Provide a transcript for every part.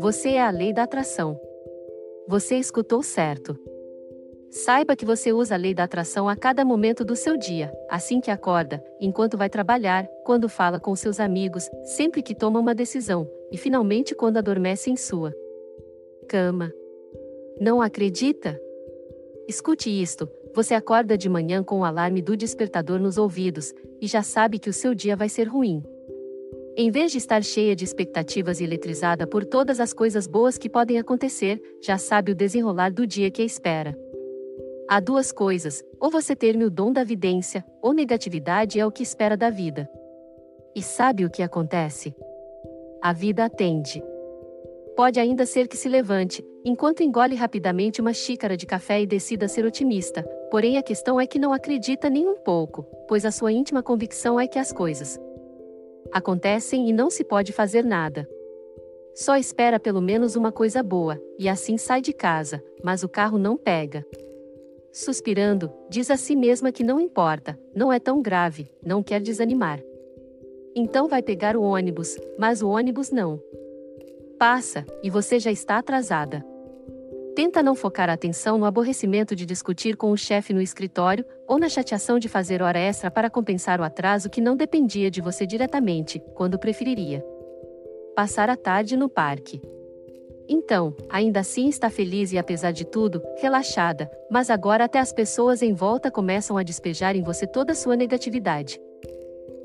Você é a lei da atração. Você escutou certo. Saiba que você usa a lei da atração a cada momento do seu dia, assim que acorda, enquanto vai trabalhar, quando fala com seus amigos, sempre que toma uma decisão, e finalmente quando adormece em sua cama. Não acredita? Escute isto: você acorda de manhã com o alarme do despertador nos ouvidos, e já sabe que o seu dia vai ser ruim. Em vez de estar cheia de expectativas e eletrizada por todas as coisas boas que podem acontecer, já sabe o desenrolar do dia que a espera. Há duas coisas: ou você ter-me o dom da vidência, ou negatividade é o que espera da vida. E sabe o que acontece? A vida atende. Pode ainda ser que se levante, enquanto engole rapidamente uma xícara de café e decida ser otimista, porém a questão é que não acredita nem um pouco, pois a sua íntima convicção é que as coisas acontecem e não se pode fazer nada. Só espera pelo menos uma coisa boa, e assim sai de casa, mas o carro não pega. Suspirando, diz a si mesma que não importa, não é tão grave, não quer desanimar. Então vai pegar o ônibus, mas o ônibus não. Passa, e você já está atrasada. Tenta não focar a atenção no aborrecimento de discutir com o chefe no escritório, ou na chateação de fazer hora extra para compensar o atraso que não dependia de você diretamente, quando preferiria passar a tarde no parque. Então, ainda assim está feliz e apesar de tudo, relaxada, mas agora até as pessoas em volta começam a despejar em você toda sua negatividade.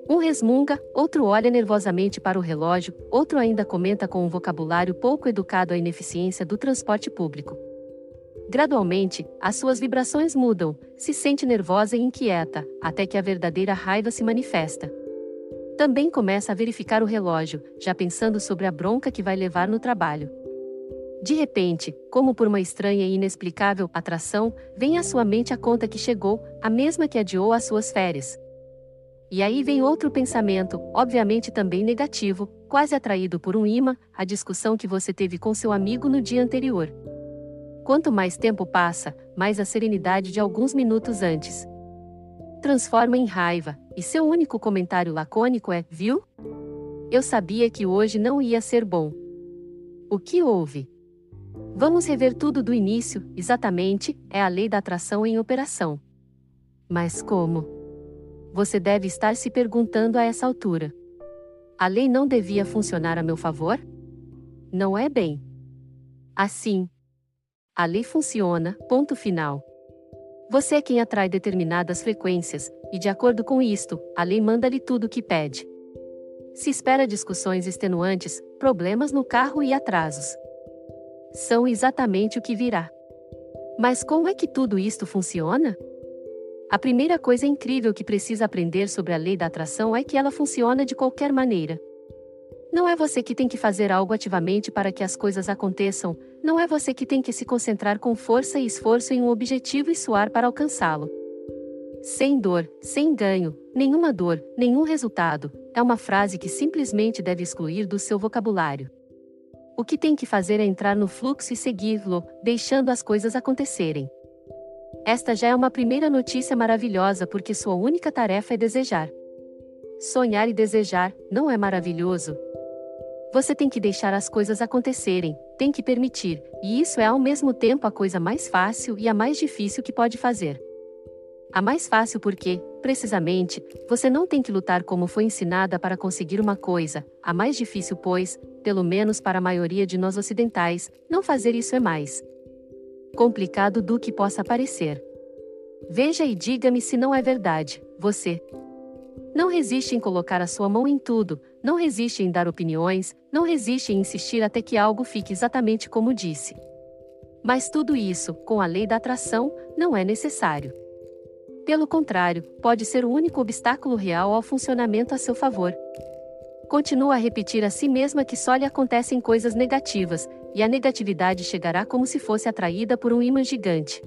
Um resmunga, outro olha nervosamente para o relógio, outro ainda comenta com um vocabulário pouco educado a ineficiência do transporte público. Gradualmente, as suas vibrações mudam, se sente nervosa e inquieta, até que a verdadeira raiva se manifesta. Também começa a verificar o relógio, já pensando sobre a bronca que vai levar no trabalho. De repente, como por uma estranha e inexplicável atração, vem à sua mente a conta que chegou, a mesma que adiou as suas férias. E aí vem outro pensamento, obviamente também negativo, quase atraído por um imã, a discussão que você teve com seu amigo no dia anterior. Quanto mais tempo passa, mais a serenidade de alguns minutos antes transforma em raiva, e seu único comentário lacônico é: Viu? Eu sabia que hoje não ia ser bom. O que houve? Vamos rever tudo do início, exatamente, é a lei da atração em operação. Mas como? Você deve estar se perguntando a essa altura. A lei não devia funcionar a meu favor? Não é bem. Assim. A lei funciona, ponto final. Você é quem atrai determinadas frequências, e de acordo com isto, a lei manda-lhe tudo o que pede. Se espera discussões extenuantes, problemas no carro e atrasos são exatamente o que virá. Mas como é que tudo isto funciona? A primeira coisa incrível que precisa aprender sobre a lei da atração é que ela funciona de qualquer maneira. Não é você que tem que fazer algo ativamente para que as coisas aconteçam, não é você que tem que se concentrar com força e esforço em um objetivo e suar para alcançá-lo. Sem dor, sem ganho, nenhuma dor, nenhum resultado, é uma frase que simplesmente deve excluir do seu vocabulário. O que tem que fazer é entrar no fluxo e segui-lo, deixando as coisas acontecerem. Esta já é uma primeira notícia maravilhosa porque sua única tarefa é desejar. Sonhar e desejar, não é maravilhoso? Você tem que deixar as coisas acontecerem, tem que permitir, e isso é ao mesmo tempo a coisa mais fácil e a mais difícil que pode fazer. A mais fácil porque, precisamente, você não tem que lutar como foi ensinada para conseguir uma coisa, a mais difícil, pois, pelo menos para a maioria de nós ocidentais, não fazer isso é mais complicado do que possa parecer. Veja e diga-me se não é verdade, você. Não resiste em colocar a sua mão em tudo, não resiste em dar opiniões, não resiste em insistir até que algo fique exatamente como disse. Mas tudo isso, com a lei da atração, não é necessário. Pelo contrário, pode ser o único obstáculo real ao funcionamento a seu favor. Continua a repetir a si mesma que só lhe acontecem coisas negativas, e a negatividade chegará como se fosse atraída por um imã gigante.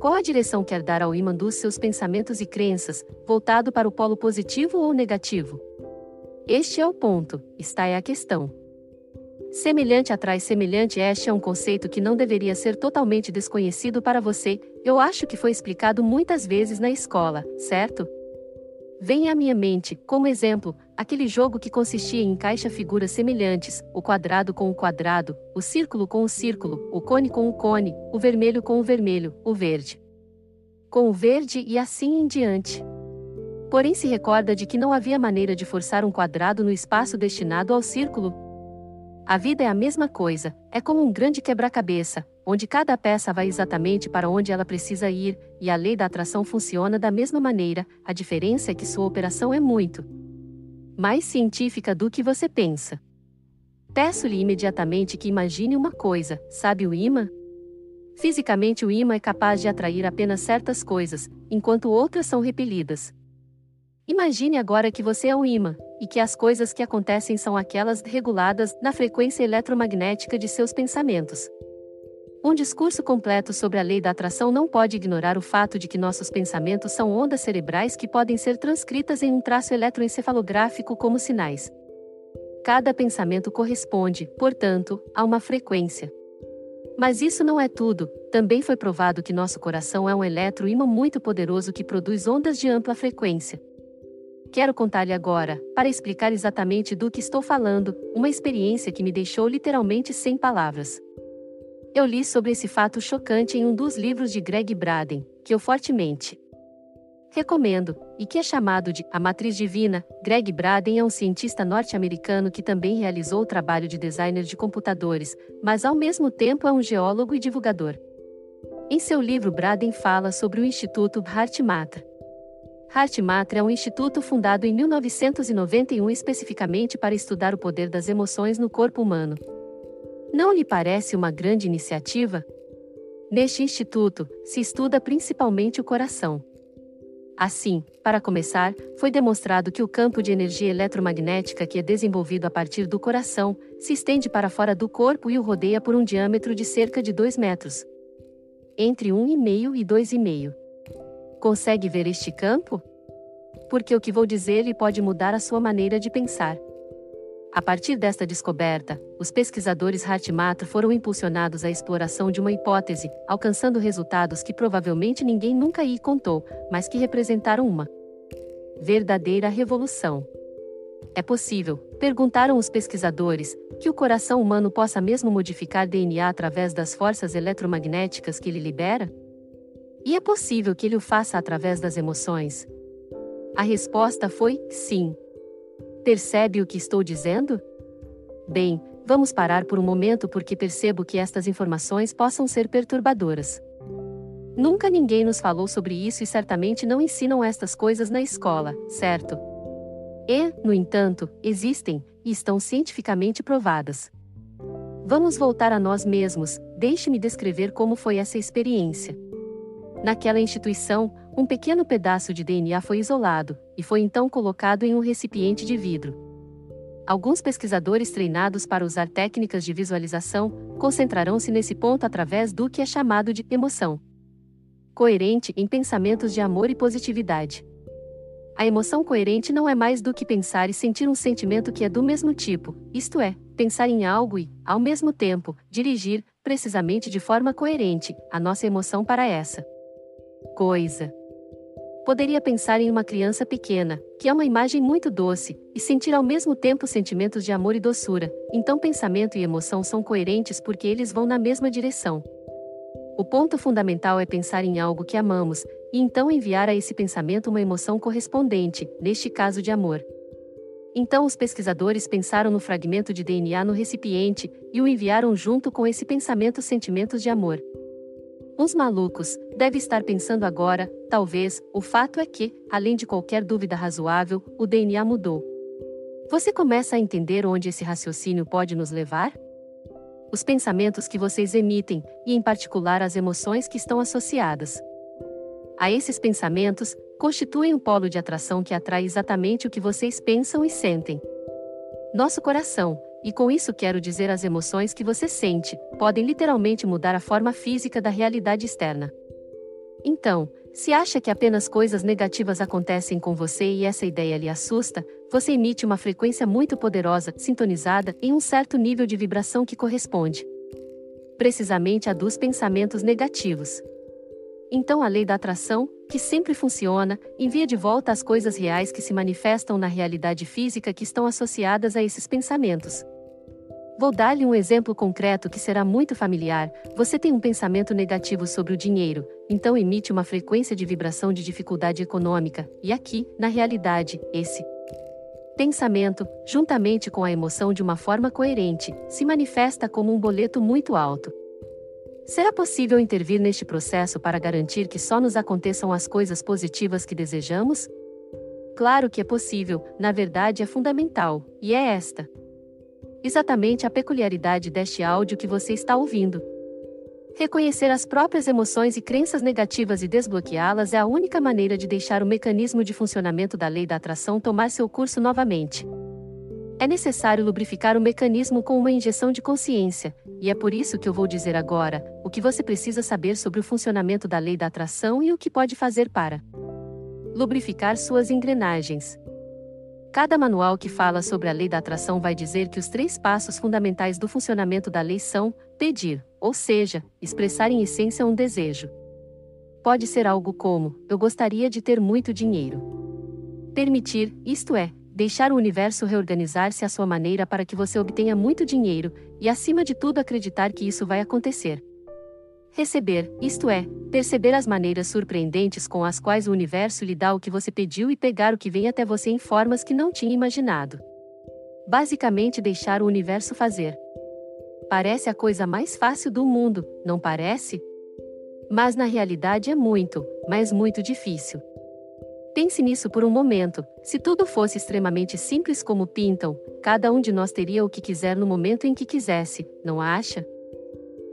Qual a direção quer dar ao imã dos seus pensamentos e crenças, voltado para o polo positivo ou negativo? Este é o ponto, está é a questão. Semelhante atrai semelhante, este é um conceito que não deveria ser totalmente desconhecido para você, eu acho que foi explicado muitas vezes na escola, certo? Vem à minha mente, como exemplo, aquele jogo que consistia em encaixar figuras semelhantes, o quadrado com o quadrado, o círculo com o círculo, o cone com o cone, o vermelho com o vermelho, o verde com o verde e assim em diante. Porém se recorda de que não havia maneira de forçar um quadrado no espaço destinado ao círculo. A vida é a mesma coisa, é como um grande quebra-cabeça, onde cada peça vai exatamente para onde ela precisa ir, e a lei da atração funciona da mesma maneira, a diferença é que sua operação é muito mais científica do que você pensa. Peço-lhe imediatamente que imagine uma coisa: sabe o imã? Fisicamente, o imã é capaz de atrair apenas certas coisas, enquanto outras são repelidas. Imagine agora que você é um imã, e que as coisas que acontecem são aquelas reguladas na frequência eletromagnética de seus pensamentos. Um discurso completo sobre a lei da atração não pode ignorar o fato de que nossos pensamentos são ondas cerebrais que podem ser transcritas em um traço eletroencefalográfico como sinais. Cada pensamento corresponde, portanto, a uma frequência. Mas isso não é tudo, também foi provado que nosso coração é um eletroímã muito poderoso que produz ondas de ampla frequência. Quero contar-lhe agora, para explicar exatamente do que estou falando, uma experiência que me deixou literalmente sem palavras. Eu li sobre esse fato chocante em um dos livros de Greg Braden, que eu fortemente recomendo, e que é chamado de A Matriz Divina. Greg Braden é um cientista norte-americano que também realizou o trabalho de designer de computadores, mas ao mesmo tempo é um geólogo e divulgador. Em seu livro, Braden fala sobre o Instituto HeartMath, HeartMath é um instituto fundado em 1991 especificamente para estudar o poder das emoções no corpo humano. Não lhe parece uma grande iniciativa? Neste instituto, se estuda principalmente o coração. Assim, para começar, foi demonstrado que o campo de energia eletromagnética que é desenvolvido a partir do coração se estende para fora do corpo e o rodeia por um diâmetro de cerca de 2 metros. Entre 1,5 e 2,5. Consegue ver este campo? Porque o que vou dizer lhe pode mudar a sua maneira de pensar. A partir desta descoberta, os pesquisadores HeartMath foram impulsionados à exploração de uma hipótese, alcançando resultados que provavelmente ninguém nunca lhe contou, mas que representaram uma verdadeira revolução. É possível, perguntaram os pesquisadores, que o coração humano possa mesmo modificar DNA através das forças eletromagnéticas que ele libera? E é possível que ele o faça através das emoções? A resposta foi sim. Percebe o que estou dizendo? Bem, vamos parar por um momento porque percebo que estas informações possam ser perturbadoras. Nunca ninguém nos falou sobre isso e certamente não ensinam estas coisas na escola, certo? E, no entanto, existem, e estão cientificamente provadas. Vamos voltar a nós mesmos, deixe-me descrever como foi essa experiência. Naquela instituição, um pequeno pedaço de DNA foi isolado, e foi então colocado em um recipiente de vidro. Alguns pesquisadores treinados para usar técnicas de visualização concentrarão-se nesse ponto através do que é chamado de emoção. Coerente em pensamentos de amor e positividade. A emoção coerente não é mais do que pensar e sentir um sentimento que é do mesmo tipo, isto é, pensar em algo e, ao mesmo tempo, dirigir, precisamente de forma coerente, a nossa emoção para essa coisa. Poderia pensar em uma criança pequena, que é uma imagem muito doce, e sentir ao mesmo tempo sentimentos de amor e doçura, então pensamento e emoção são coerentes porque eles vão na mesma direção. O ponto fundamental é pensar em algo que amamos, e então enviar a esse pensamento uma emoção correspondente, neste caso de amor. Então os pesquisadores pensaram no fragmento de DNA no recipiente e o enviaram junto com esse pensamento sentimentos de amor. Uns malucos, deve estar pensando agora, talvez, o fato é que, além de qualquer dúvida razoável, o DNA mudou. Você começa a entender onde esse raciocínio pode nos levar? Os pensamentos que vocês emitem, e em particular as emoções que estão associadas a esses pensamentos, constituem um polo de atração que atrai exatamente o que vocês pensam e sentem. Nosso coração, e com isso quero dizer as emoções que você sente, podem literalmente mudar a forma física da realidade externa. Então, se acha que apenas coisas negativas acontecem com você e essa ideia lhe assusta, você emite uma frequência muito poderosa, sintonizada em um certo nível de vibração que corresponde precisamente a dos pensamentos negativos. Então a lei da atração, que sempre funciona, envia de volta as coisas reais que se manifestam na realidade física que estão associadas a esses pensamentos. Vou dar-lhe um exemplo concreto que será muito familiar. Você tem um pensamento negativo sobre o dinheiro, então emite uma frequência de vibração de dificuldade econômica, e aqui, na realidade, esse pensamento, juntamente com a emoção de uma forma coerente, se manifesta como um boleto muito alto. Será possível intervir neste processo para garantir que só nos aconteçam as coisas positivas que desejamos? Claro que é possível, na verdade é fundamental, e é esta. Exatamente a peculiaridade deste áudio que você está ouvindo. Reconhecer as próprias emoções e crenças negativas e desbloqueá-las é a única maneira de deixar o mecanismo de funcionamento da lei da atração tomar seu curso novamente. É necessário lubrificar o mecanismo com uma injeção de consciência, e é por isso que eu vou dizer agora o que você precisa saber sobre o funcionamento da lei da atração e o que pode fazer para lubrificar suas engrenagens. Cada manual que fala sobre a lei da atração vai dizer que os três passos fundamentais do funcionamento da lei são pedir, ou seja, expressar em essência um desejo. Pode ser algo como: eu gostaria de ter muito dinheiro. Permitir, isto é, deixar o universo reorganizar-se à sua maneira para que você obtenha muito dinheiro, e acima de tudo acreditar que isso vai acontecer. Receber, isto é, perceber as maneiras surpreendentes com as quais o universo lhe dá o que você pediu e pegar o que vem até você em formas que não tinha imaginado. Basicamente, deixar o universo fazer. Parece a coisa mais fácil do mundo, não parece? Mas na realidade é muito, mas muito difícil. Pense nisso por um momento: se tudo fosse extremamente simples como pintam, cada um de nós teria o que quiser no momento em que quisesse, não acha?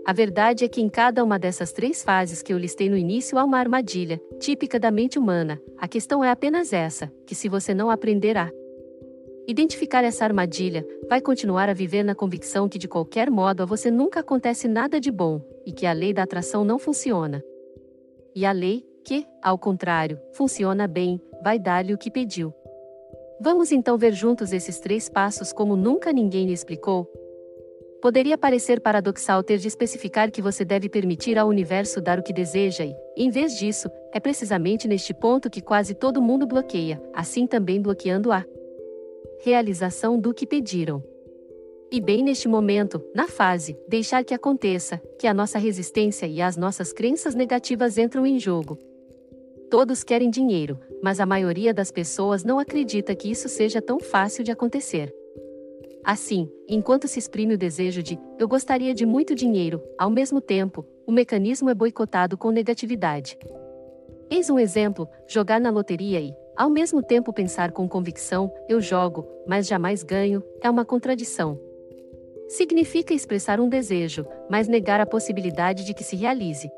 A verdade é que em cada uma dessas três fases que eu listei no início há uma armadilha, típica da mente humana. A questão é apenas essa: que se você não aprender a identificar essa armadilha, vai continuar a viver na convicção que de qualquer modo a você nunca acontece nada de bom, e que a lei da atração não funciona. E a lei, que, ao contrário, funciona bem, vai dar-lhe o que pediu. Vamos então ver juntos esses três passos como nunca ninguém lhe explicou? Poderia parecer paradoxal ter de especificar que você deve permitir ao universo dar o que deseja e, em vez disso, é precisamente neste ponto que quase todo mundo bloqueia, assim também bloqueando a realização do que pediram. E bem neste momento, na fase, deixar que aconteça, que a nossa resistência e as nossas crenças negativas entram em jogo. Todos querem dinheiro, mas a maioria das pessoas não acredita que isso seja tão fácil de acontecer. Assim, enquanto se exprime o desejo de eu gostaria de muito dinheiro, ao mesmo tempo, o mecanismo é boicotado com negatividade. Eis um exemplo: jogar na loteria e, ao mesmo tempo, pensar com convicção, eu jogo, mas jamais ganho, é uma contradição. Significa expressar um desejo, mas negar a possibilidade de que se realize.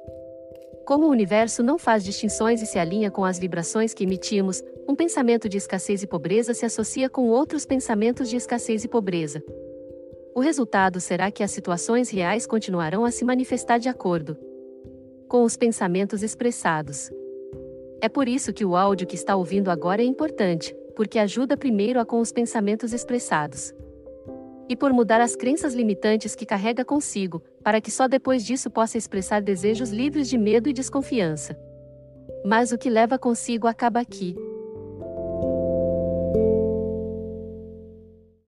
Como o universo não faz distinções e se alinha com as vibrações que emitimos, um pensamento de escassez e pobreza se associa com outros pensamentos de escassez e pobreza. O resultado será que as situações reais continuarão a se manifestar de acordo com os pensamentos expressados. É por isso que o áudio que está ouvindo agora é importante, porque ajuda primeiro a com os pensamentos expressados e por mudar as crenças limitantes que carrega consigo, para que só depois disso possa expressar desejos livres de medo e desconfiança. Mas o que leva consigo acaba aqui.